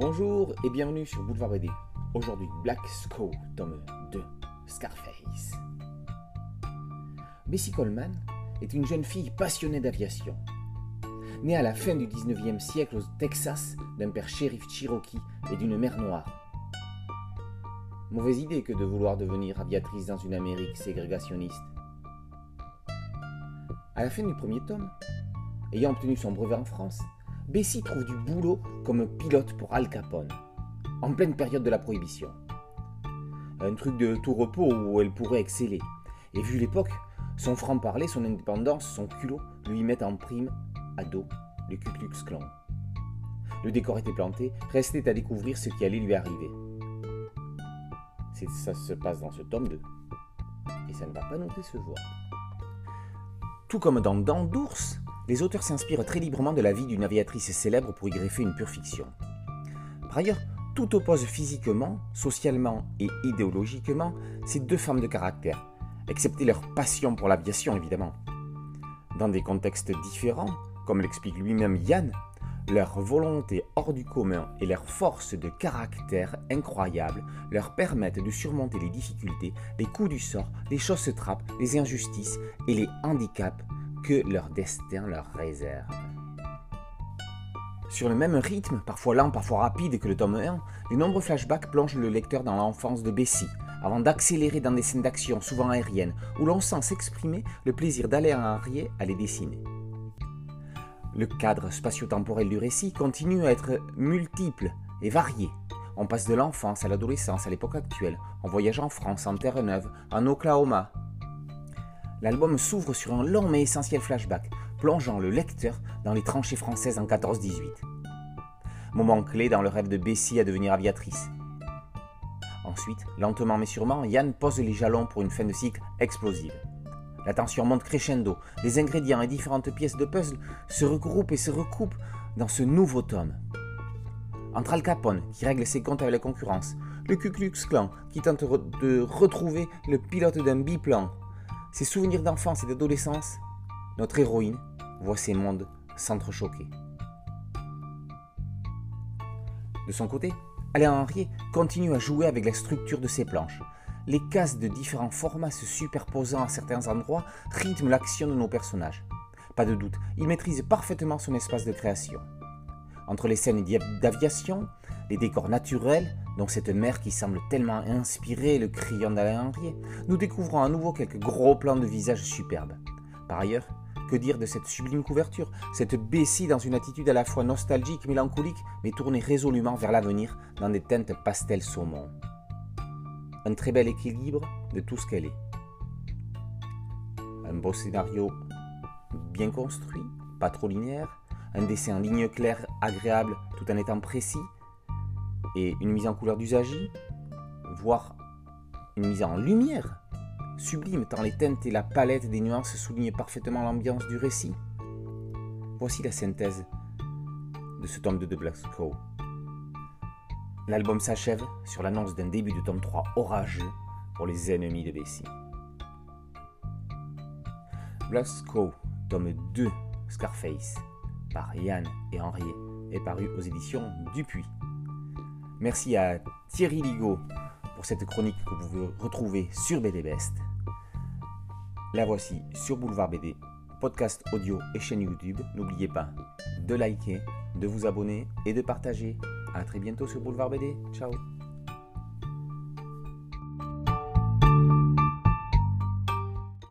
Bonjour et bienvenue sur Boulevard BD. Aujourd'hui, Black Skull, tome 2, Scarface. Bessie Coleman est une jeune fille passionnée d'aviation. Née à la fin du 19e siècle au Texas d'un père shérif Cherokee et d'une mère noire. Mauvaise idée que de vouloir devenir aviatrice dans une Amérique ségrégationniste. À la fin du premier tome, ayant obtenu son brevet en France, Bessie trouve du boulot comme pilote pour Al Capone, en pleine période de la prohibition. Un truc de tout repos où elle pourrait exceller. Et vu l'époque, son franc-parler, son indépendance, son culot lui mettent en prime à dos le Ku Klux Klan. Le décor était planté, restait à découvrir ce qui allait lui arriver. Ça se passe dans ce tome 2. Et ça ne va pas noter voir. Tout comme dans Dents d'ours, les auteurs s'inspirent très librement de la vie d'une aviatrice célèbre pour y greffer une pure fiction. Par ailleurs, tout oppose physiquement, socialement et idéologiquement ces deux femmes de caractère, excepté leur passion pour l'aviation évidemment. Dans des contextes différents, comme l'explique lui-même Yann, leur volonté hors du commun et leur force de caractère incroyable leur permettent de surmonter les difficultés, les coups du sort, les choses trappes, les injustices et les handicaps que leur destin leur réserve. Sur le même rythme, parfois lent, parfois rapide que le tome 1, les nombreux flashbacks plongent le lecteur dans l'enfance de Bessie, avant d'accélérer dans des scènes d'action souvent aériennes, où l'on sent s'exprimer le plaisir d'aller en arrière à les dessiner. Le cadre spatio-temporel du récit continue à être multiple et varié. On passe de l'enfance à l'adolescence à l'époque actuelle, on voyage en France, en Terre-Neuve, en Oklahoma, l'album s'ouvre sur un long mais essentiel flashback, plongeant le lecteur dans les tranchées françaises en 14-18. Moment clé dans le rêve de Bessie à devenir aviatrice. Ensuite, lentement mais sûrement, Yann pose les jalons pour une fin de cycle explosive. La tension monte crescendo, les ingrédients et différentes pièces de puzzle se regroupent et se recoupent dans ce nouveau tome. Entre Al Capone, qui règle ses comptes avec la concurrence, le Ku Klux Klan, qui tente de retrouver le pilote d'un biplan, ses souvenirs d'enfance et d'adolescence, notre héroïne voit ces mondes s'entrechoquer. De son côté, Alain Henriet continue à jouer avec la structure de ses planches. Les cases de différents formats se superposant à certains endroits rythment l'action de nos personnages. Pas de doute, il maîtrise parfaitement son espace de création. Entre les scènes d'aviation, les décors naturels, dont cette mer qui semble tellement inspirer le crayon d'Alain Henriet, nous découvrons à nouveau quelques gros plans de visage superbes. Par ailleurs, que dire de cette sublime couverture, cette Bessie dans une attitude à la fois nostalgique, mélancolique, mais tournée résolument vers l'avenir dans des teintes pastel saumon. Un très bel équilibre de tout ce qu'elle est. Un beau scénario bien construit, pas trop linéaire, un dessin en ligne claire agréable tout en étant précis, et une mise en couleur d'usagie, voire une mise en lumière, sublime tant les teintes et la palette des nuances soulignent parfaitement l'ambiance du récit. Voici la synthèse de ce tome 2 de Black Crow. L'album s'achève sur l'annonce d'un début de tome 3 orageux pour les ennemis de Bessie. Black Crow, tome 2, Scarface, par Yann et Henri, est paru aux éditions Dupuis. Merci à Thierry Ligo pour cette chronique que vous pouvez retrouver sur BD Best. La voici sur Boulevard BD, podcast audio et chaîne YouTube. N'oubliez pas de liker, de vous abonner et de partager. A très bientôt sur Boulevard BD. Ciao